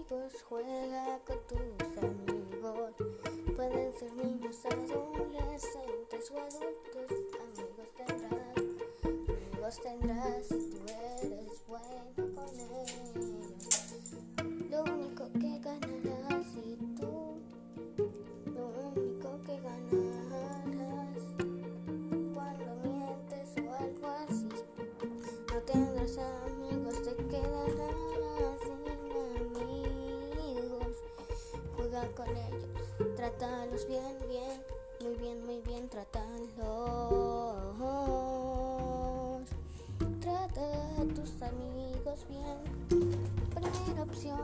amigos, juega con tus amigos. Pueden ser niños, adolescentes o adultos, amigos tendrás, amigos tendrás. Con ellos, trátalos bien, bien, muy bien, muy bien, trátalos. tus amigos bien. Primera opción.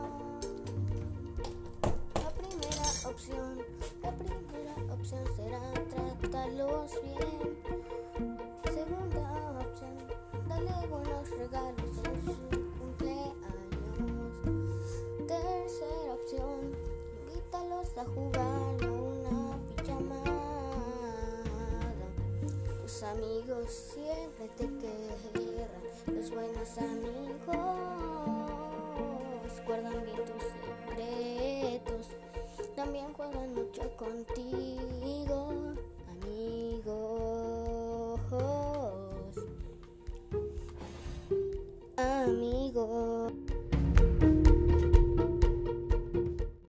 La primera opción. La primera opción será tratarlos bien. Segunda opción. Dale buenos regalos gusta jugar una pijamada. Tus amigos siempre te querrán, los buenos amigos guardan bien tus